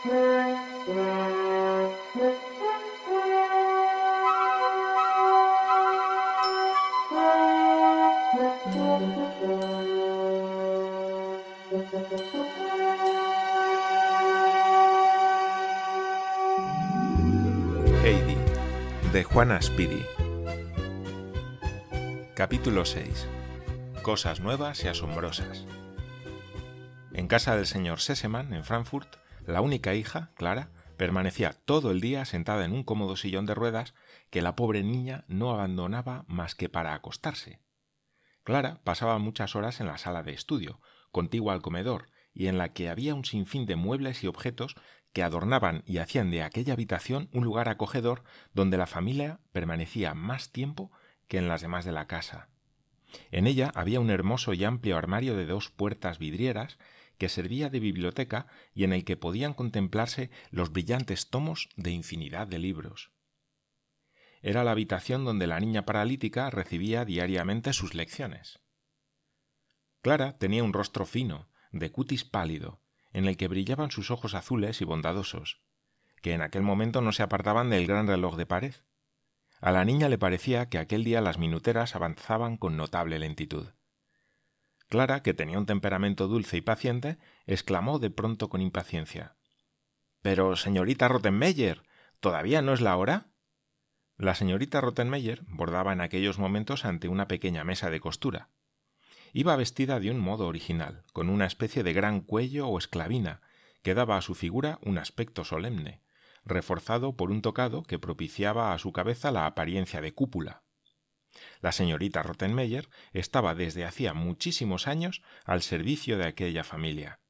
Heidi, de Juana Speedy. Capítulo 6. Cosas nuevas y asombrosas. En casa del señor Sesemann, en Frankfurt, la única hija, Clara, permanecía todo el día sentada en un cómodo sillón de ruedas que la pobre niña no abandonaba más que para acostarse. Clara pasaba muchas horas en la sala de estudio, contigua al comedor, y en la que había un sinfín de muebles y objetos que adornaban y hacían de aquella habitación un lugar acogedor donde la familia permanecía más tiempo que en las demás de la casa. En ella había un hermoso y amplio armario de dos puertas vidrieras que servía de biblioteca y en el que podían contemplarse los brillantes tomos de infinidad de libros. Era la habitación donde la niña paralítica recibía diariamente sus lecciones. Clara tenía un rostro fino, de cutis pálido, en el que brillaban sus ojos azules y bondadosos, que en aquel momento no se apartaban del gran reloj de pared. A la niña le parecía que aquel día las minuteras avanzaban con notable lentitud. Clara, que tenía un temperamento dulce y paciente, exclamó de pronto con impaciencia Pero, señorita Rottenmeier, ¿todavía no es la hora? La señorita Rottenmeier bordaba en aquellos momentos ante una pequeña mesa de costura. Iba vestida de un modo original, con una especie de gran cuello o esclavina, que daba a su figura un aspecto solemne, reforzado por un tocado que propiciaba a su cabeza la apariencia de cúpula. La señorita Rottenmeier estaba desde hacía muchísimos años al servicio de aquella familia.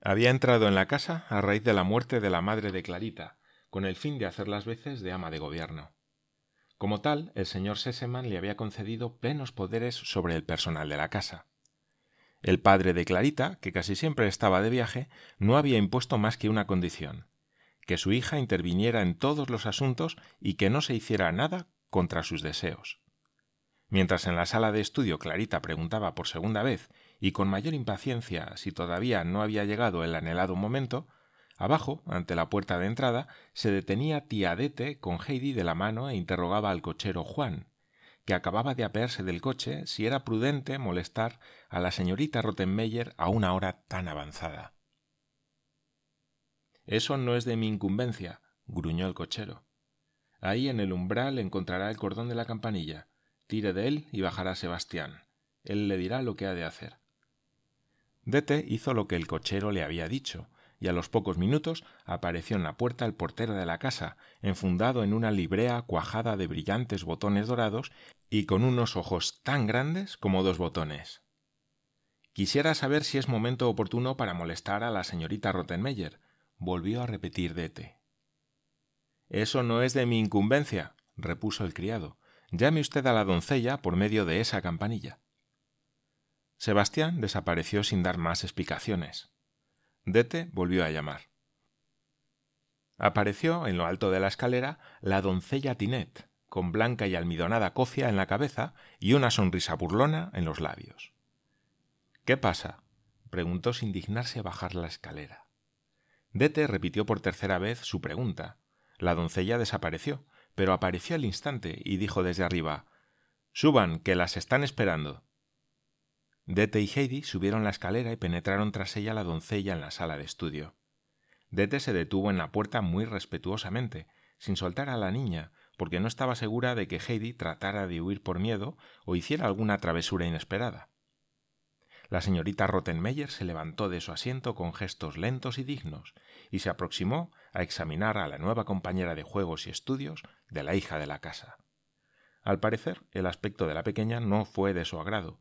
Había entrado en la casa a raíz de la muerte de la madre de Clarita, con el fin de hacer las veces de ama de gobierno. Como tal, el señor Sesemann le había concedido plenos poderes sobre el personal de la casa. El padre de Clarita, que casi siempre estaba de viaje, no había impuesto más que una condición que su hija interviniera en todos los asuntos y que no se hiciera nada contra sus deseos. Mientras en la sala de estudio Clarita preguntaba por segunda vez y con mayor impaciencia si todavía no había llegado el anhelado momento, abajo, ante la puerta de entrada, se detenía tía Dete con Heidi de la mano e interrogaba al cochero Juan, que acababa de apearse del coche si era prudente molestar a la señorita Rottenmeier a una hora tan avanzada. Eso no es de mi incumbencia, gruñó el cochero. Ahí en el umbral encontrará el cordón de la campanilla tire de él y bajará Sebastián. Él le dirá lo que ha de hacer. Dete hizo lo que el cochero le había dicho, y a los pocos minutos apareció en la puerta el portero de la casa, enfundado en una librea cuajada de brillantes botones dorados y con unos ojos tan grandes como dos botones. Quisiera saber si es momento oportuno para molestar a la señorita Rottenmeier, volvió a repetir Dete. Eso no es de mi incumbencia, repuso el criado. Llame usted a la doncella por medio de esa campanilla. Sebastián desapareció sin dar más explicaciones. Dete volvió a llamar. Apareció en lo alto de la escalera la doncella Tinet, con blanca y almidonada cofia en la cabeza y una sonrisa burlona en los labios. ¿Qué pasa? preguntó sin dignarse a bajar la escalera. Dete repitió por tercera vez su pregunta. La doncella desapareció, pero apareció al instante y dijo desde arriba Suban, que las están esperando. Dete y Heidi subieron la escalera y penetraron tras ella la doncella en la sala de estudio. Dete se detuvo en la puerta muy respetuosamente, sin soltar a la niña, porque no estaba segura de que Heidi tratara de huir por miedo o hiciera alguna travesura inesperada. La señorita Rottenmeier se levantó de su asiento con gestos lentos y dignos y se aproximó a examinar a la nueva compañera de juegos y estudios de la hija de la casa. Al parecer, el aspecto de la pequeña no fue de su agrado.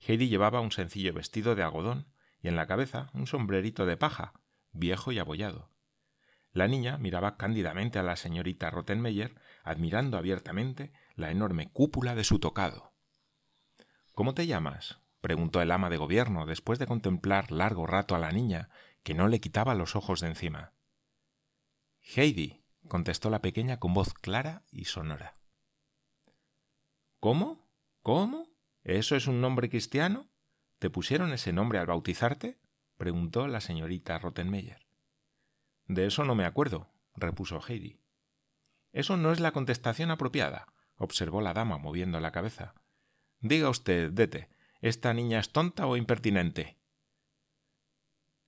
Heidi llevaba un sencillo vestido de algodón y en la cabeza un sombrerito de paja, viejo y abollado. La niña miraba cándidamente a la señorita Rottenmeier, admirando abiertamente la enorme cúpula de su tocado. ¿Cómo te llamas? Preguntó el ama de gobierno después de contemplar largo rato a la niña, que no le quitaba los ojos de encima. Heidi, contestó la pequeña con voz clara y sonora. ¿Cómo? ¿Cómo? ¿Eso es un nombre cristiano? ¿Te pusieron ese nombre al bautizarte? preguntó la señorita Rottenmeier. De eso no me acuerdo, repuso Heidi. Eso no es la contestación apropiada, observó la dama moviendo la cabeza. Diga usted, Dete, ¿esta niña es tonta o impertinente?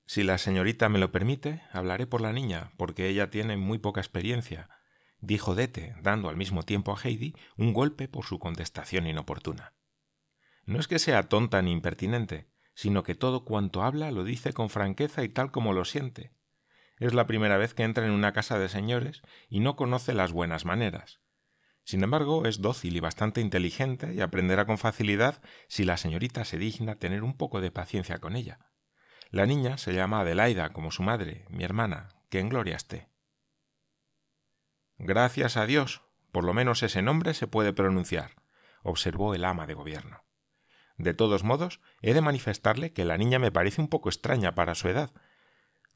Si la señorita me lo permite, hablaré por la niña, porque ella tiene muy poca experiencia, dijo Dete, dando al mismo tiempo a Heidi un golpe por su contestación inoportuna. No es que sea tonta ni impertinente, sino que todo cuanto habla lo dice con franqueza y tal como lo siente. Es la primera vez que entra en una casa de señores y no conoce las buenas maneras. Sin embargo, es dócil y bastante inteligente y aprenderá con facilidad si la señorita se digna tener un poco de paciencia con ella. La niña se llama Adelaida, como su madre, mi hermana, que en gloria esté. Gracias a Dios, por lo menos ese nombre se puede pronunciar, observó el ama de gobierno. De todos modos, he de manifestarle que la niña me parece un poco extraña para su edad.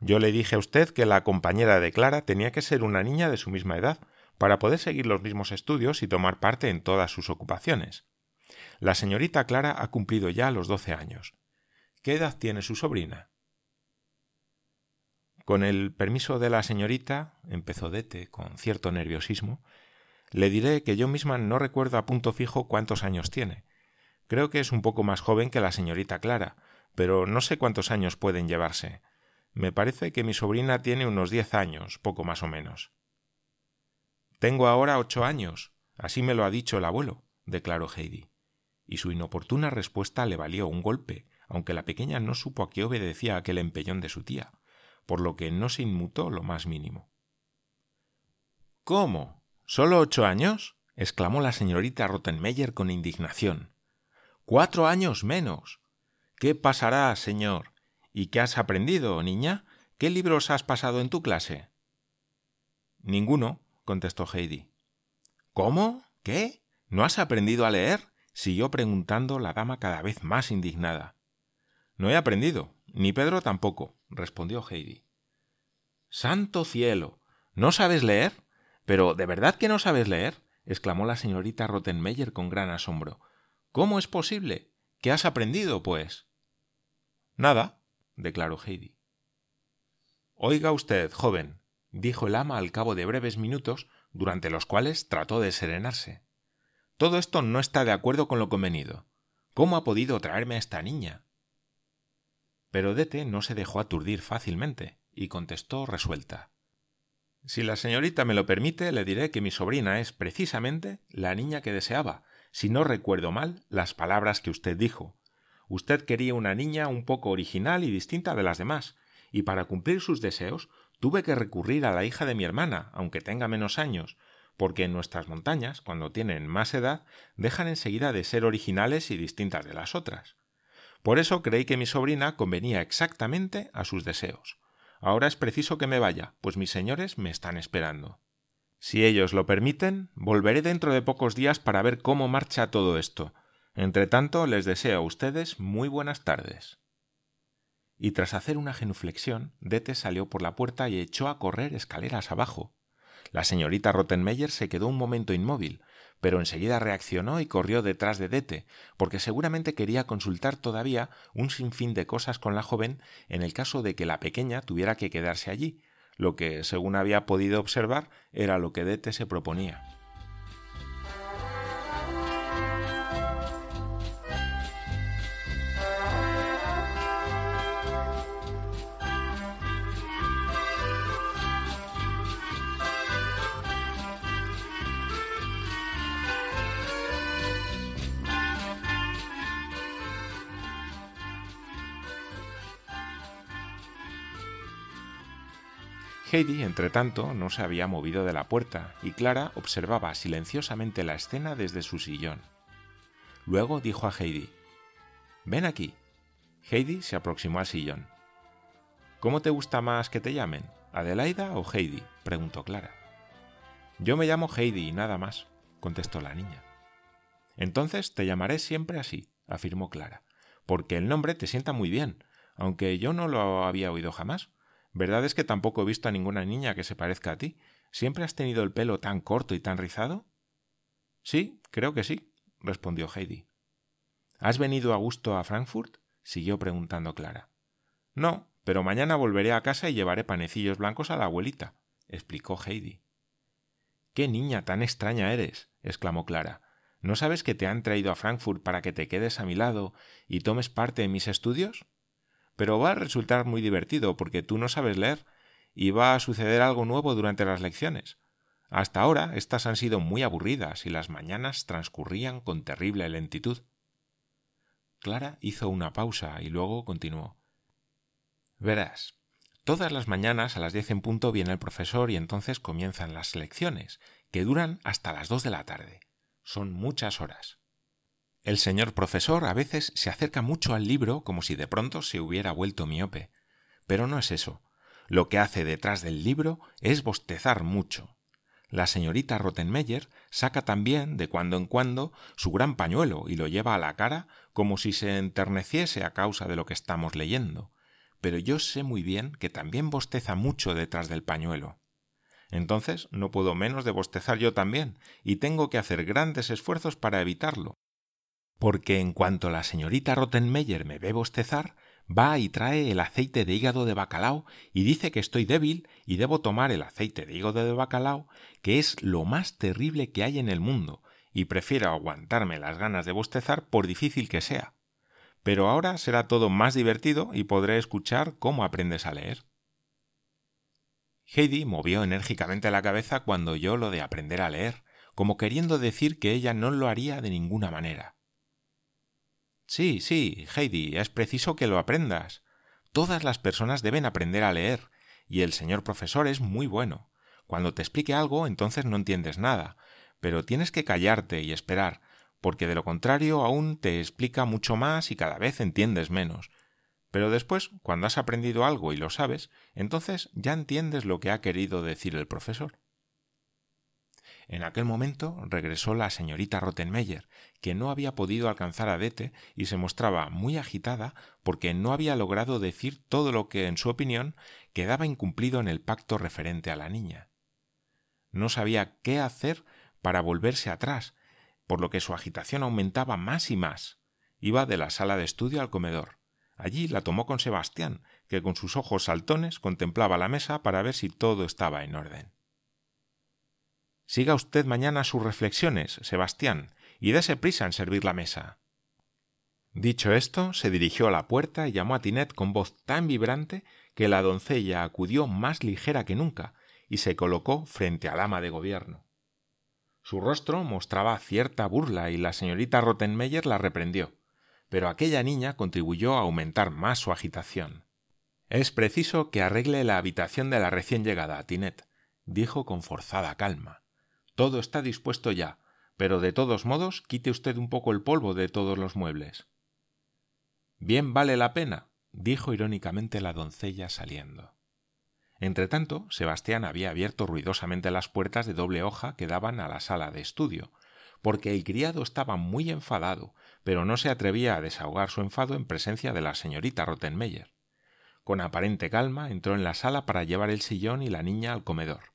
Yo le dije a usted que la compañera de Clara tenía que ser una niña de su misma edad, para poder seguir los mismos estudios y tomar parte en todas sus ocupaciones. La señorita Clara ha cumplido ya los doce años. ¿Qué edad tiene su sobrina? Con el permiso de la señorita, empezó Dete con cierto nerviosismo, le diré que yo misma no recuerdo a punto fijo cuántos años tiene. Creo que es un poco más joven que la señorita Clara, pero no sé cuántos años pueden llevarse. Me parece que mi sobrina tiene unos diez años, poco más o menos. Tengo ahora ocho años. Así me lo ha dicho el abuelo, declaró Heidi. Y su inoportuna respuesta le valió un golpe, aunque la pequeña no supo a qué obedecía aquel empellón de su tía, por lo que no se inmutó lo más mínimo. ¿Cómo? ¿Solo ocho años? exclamó la señorita Rottenmeier con indignación. Cuatro años menos. ¿Qué pasará, señor? ¿Y qué has aprendido, niña? ¿Qué libros has pasado en tu clase? Ninguno, contestó Heidi. ¿Cómo? ¿Qué? ¿No has aprendido a leer? siguió preguntando la dama cada vez más indignada. No he aprendido, ni Pedro tampoco, respondió Heidi. Santo cielo. ¿No sabes leer? Pero ¿de verdad que no sabes leer? exclamó la señorita Rottenmeier con gran asombro. ¿Cómo es posible? ¿Qué has aprendido, pues? Nada, declaró Heidi. Oiga usted, joven, dijo el ama al cabo de breves minutos, durante los cuales trató de serenarse. Todo esto no está de acuerdo con lo convenido. ¿Cómo ha podido traerme a esta niña? Pero Dete no se dejó aturdir fácilmente y contestó resuelta. Si la señorita me lo permite, le diré que mi sobrina es precisamente la niña que deseaba, si no recuerdo mal las palabras que usted dijo. Usted quería una niña un poco original y distinta de las demás, y para cumplir sus deseos tuve que recurrir a la hija de mi hermana, aunque tenga menos años, porque en nuestras montañas, cuando tienen más edad, dejan enseguida de ser originales y distintas de las otras. Por eso creí que mi sobrina convenía exactamente a sus deseos. Ahora es preciso que me vaya, pues mis señores me están esperando. Si ellos lo permiten, volveré dentro de pocos días para ver cómo marcha todo esto. Entre tanto, les deseo a ustedes muy buenas tardes. Y tras hacer una genuflexión, Dete salió por la puerta y echó a correr escaleras abajo. La señorita Rottenmeier se quedó un momento inmóvil, pero enseguida reaccionó y corrió detrás de Dete, porque seguramente quería consultar todavía un sinfín de cosas con la joven en el caso de que la pequeña tuviera que quedarse allí, lo que, según había podido observar, era lo que Dete se proponía. Heidi, entre tanto, no se había movido de la puerta y Clara observaba silenciosamente la escena desde su sillón. Luego dijo a Heidi Ven aquí. Heidi se aproximó al sillón. ¿Cómo te gusta más que te llamen? ¿Adelaida o Heidi? preguntó Clara. Yo me llamo Heidi y nada más, contestó la niña. Entonces te llamaré siempre así, afirmó Clara, porque el nombre te sienta muy bien, aunque yo no lo había oído jamás. ¿Verdad es que tampoco he visto a ninguna niña que se parezca a ti? ¿Siempre has tenido el pelo tan corto y tan rizado? Sí, creo que sí, respondió Heidi. ¿Has venido a gusto a Frankfurt? siguió preguntando Clara. No, Pero mañana volveré a casa y llevaré panecillos blancos a la abuelita, explicó Heidi. Qué niña tan extraña eres, exclamó Clara. ¿No sabes que te han traído a Frankfurt para que te quedes a mi lado y tomes parte en mis estudios? Pero va a resultar muy divertido porque tú no sabes leer y va a suceder algo nuevo durante las lecciones. Hasta ahora estas han sido muy aburridas y las mañanas transcurrían con terrible lentitud. Clara hizo una pausa y luego continuó. Verás, todas las mañanas a las diez en punto viene el profesor y entonces comienzan las lecciones, que duran hasta las dos de la tarde. Son muchas horas. El señor profesor a veces se acerca mucho al libro como si de pronto se hubiera vuelto miope. Pero no es eso. Lo que hace detrás del libro es bostezar mucho. La señorita Rottenmeier saca también, de cuando en cuando, su gran pañuelo y lo lleva a la cara como si se enterneciese a causa de lo que estamos leyendo. Pero yo sé muy bien que también bosteza mucho detrás del pañuelo. Entonces no puedo menos de bostezar yo también, y tengo que hacer grandes esfuerzos para evitarlo. Porque en cuanto la señorita Rottenmeier me ve bostezar, va y trae el aceite de hígado de bacalao y dice que estoy débil y debo tomar el aceite de hígado de bacalao, que es lo más terrible que hay en el mundo, y prefiero aguantarme las ganas de bostezar por difícil que sea. Pero ahora será todo más divertido y podré escuchar cómo aprendes a leer. Heidi movió enérgicamente la cabeza cuando oyó lo de aprender a leer, como queriendo decir que ella no lo haría de ninguna manera. Sí, sí, Heidi, es preciso que lo aprendas. Todas las personas deben aprender a leer, y el señor profesor es muy bueno. Cuando te explique algo, entonces no entiendes nada, pero tienes que callarte y esperar, porque de lo contrario aún te explica mucho más y cada vez entiendes menos. Pero después, cuando has aprendido algo y lo sabes, entonces ya entiendes lo que ha querido decir el profesor. En aquel momento regresó la señorita Rottenmeier, que no había podido alcanzar a Dete y se mostraba muy agitada porque no había logrado decir todo lo que, en su opinión, quedaba incumplido en el pacto referente a la niña. No sabía qué hacer para volverse atrás, por lo que su agitación aumentaba más y más. Iba de la sala de estudio al comedor. Allí la tomó con Sebastián, que con sus ojos saltones contemplaba la mesa para ver si todo estaba en orden. Siga usted mañana sus reflexiones, Sebastián, y dése prisa en servir la mesa. Dicho esto, se dirigió a la puerta y llamó a Tinet con voz tan vibrante que la doncella acudió más ligera que nunca y se colocó frente al ama de gobierno. Su rostro mostraba cierta burla y la señorita Rottenmeier la reprendió, pero aquella niña contribuyó a aumentar más su agitación. Es preciso que arregle la habitación de la recién llegada, Tinet, dijo con forzada calma. Todo está dispuesto ya, pero de todos modos quite usted un poco el polvo de todos los muebles. Bien vale la pena, dijo irónicamente la doncella saliendo. Entretanto, Sebastián había abierto ruidosamente las puertas de doble hoja que daban a la sala de estudio, porque el criado estaba muy enfadado, pero no se atrevía a desahogar su enfado en presencia de la señorita Rottenmeier. Con aparente calma entró en la sala para llevar el sillón y la niña al comedor.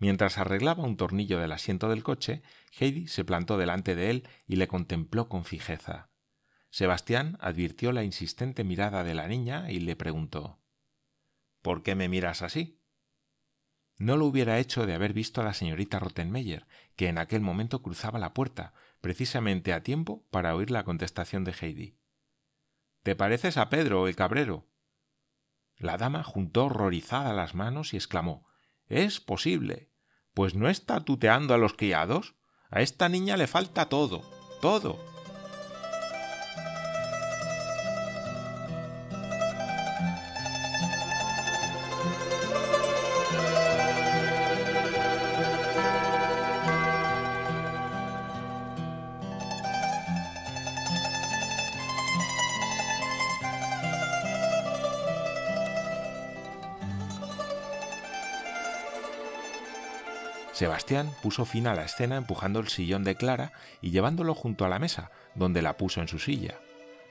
Mientras arreglaba un tornillo del asiento del coche, Heidi se plantó delante de él y le contempló con fijeza. Sebastián advirtió la insistente mirada de la niña y le preguntó ¿Por qué me miras así? No lo hubiera hecho de haber visto a la señorita Rottenmeier, que en aquel momento cruzaba la puerta, precisamente a tiempo para oír la contestación de Heidi. ¿Te pareces a Pedro, el cabrero? La dama juntó horrorizada las manos y exclamó Es posible. Pues no está tuteando a los criados. A esta niña le falta todo, todo. Sebastián puso fin a la escena empujando el sillón de Clara y llevándolo junto a la mesa, donde la puso en su silla.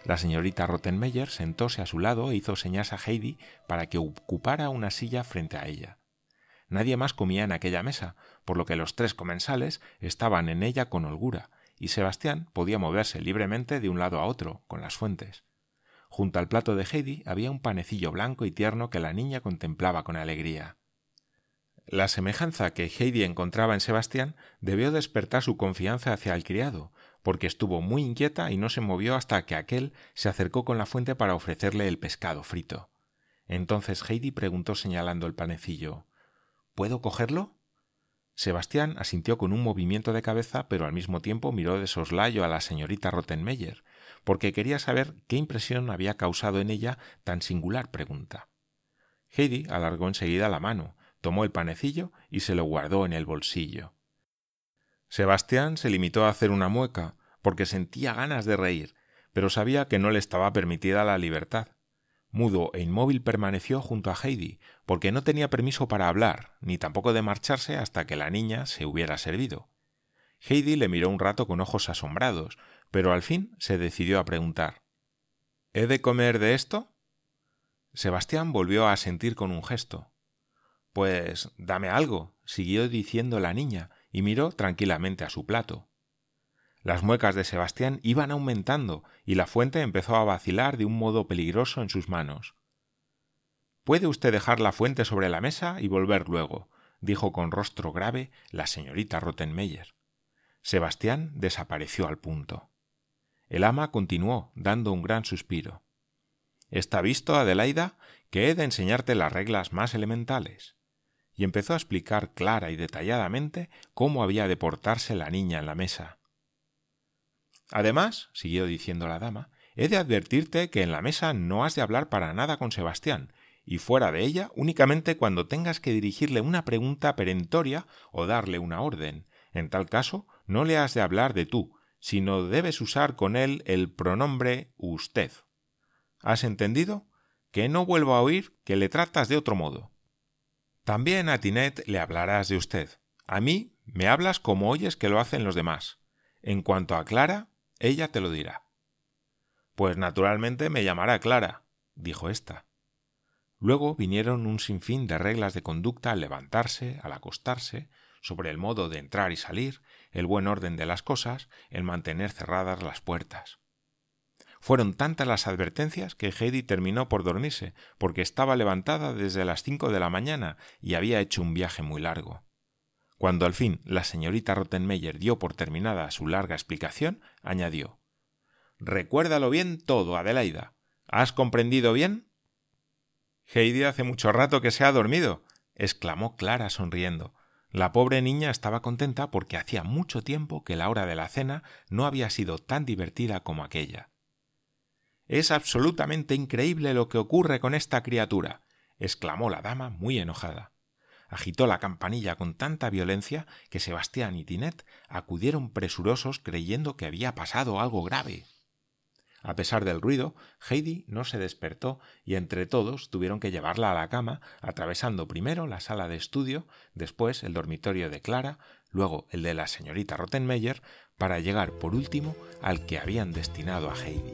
La señorita Rottenmeier sentóse a su lado e hizo señas a Heidi para que ocupara una silla frente a ella. Nadie más comía en aquella mesa, por lo que los tres comensales estaban en ella con holgura, y Sebastián podía moverse libremente de un lado a otro, con las fuentes. junto al plato de Heidi había un panecillo blanco y tierno que la niña contemplaba con alegría. La semejanza que Heidi encontraba en Sebastián debió despertar su confianza hacia el criado, porque estuvo muy inquieta y no se movió hasta que aquel se acercó con la fuente para ofrecerle el pescado frito. Entonces Heidi preguntó señalando el panecillo ¿Puedo cogerlo? Sebastián asintió con un movimiento de cabeza, pero al mismo tiempo miró de soslayo a la señorita Rottenmeier, porque quería saber qué impresión había causado en ella tan singular pregunta. Heidi alargó enseguida la mano, tomó el panecillo y se lo guardó en el bolsillo. Sebastián se limitó a hacer una mueca, porque sentía ganas de reír, pero sabía que no le estaba permitida la libertad. Mudo e inmóvil permaneció junto a Heidi, porque no tenía permiso para hablar, ni tampoco de marcharse hasta que la niña se hubiera servido. Heidi le miró un rato con ojos asombrados, pero al fin se decidió a preguntar ¿He de comer de esto? Sebastián volvió a sentir con un gesto. Pues dame algo, siguió diciendo la niña, y miró tranquilamente a su plato. Las muecas de Sebastián iban aumentando y la fuente empezó a vacilar de un modo peligroso en sus manos. Puede usted dejar la fuente sobre la mesa y volver luego, dijo con rostro grave la señorita Rottenmeier. Sebastián desapareció al punto. El ama continuó, dando un gran suspiro. Está visto, Adelaida, que he de enseñarte las reglas más elementales. Y empezó a explicar clara y detalladamente cómo había de portarse la niña en la mesa. Además, siguió diciendo la dama, he de advertirte que en la mesa no has de hablar para nada con Sebastián, y fuera de ella únicamente cuando tengas que dirigirle una pregunta perentoria o darle una orden. En tal caso, no le has de hablar de tú, sino debes usar con él el pronombre usted. ¿Has entendido? Que no vuelvo a oír que le tratas de otro modo. También a Tinet le hablarás de usted. A mí me hablas como oyes que lo hacen los demás. En cuanto a Clara, ella te lo dirá. Pues naturalmente me llamará Clara, dijo ésta. Luego vinieron un sinfín de reglas de conducta al levantarse, al acostarse, sobre el modo de entrar y salir, el buen orden de las cosas, el mantener cerradas las puertas. Fueron tantas las advertencias que Heidi terminó por dormirse, porque estaba levantada desde las cinco de la mañana y había hecho un viaje muy largo. Cuando al fin la señorita Rottenmeier dio por terminada su larga explicación, añadió Recuérdalo bien todo, Adelaida. ¿Has comprendido bien? Heidi hace mucho rato que se ha dormido, exclamó Clara sonriendo. La pobre niña estaba contenta porque hacía mucho tiempo que la hora de la cena no había sido tan divertida como aquella. Es absolutamente increíble lo que ocurre con esta criatura, exclamó la dama muy enojada agitó la campanilla con tanta violencia que Sebastián y Tinet acudieron presurosos creyendo que había pasado algo grave. A pesar del ruido, Heidi no se despertó y entre todos tuvieron que llevarla a la cama, atravesando primero la sala de estudio, después el dormitorio de Clara, luego el de la señorita Rottenmeier, para llegar por último al que habían destinado a Heidi.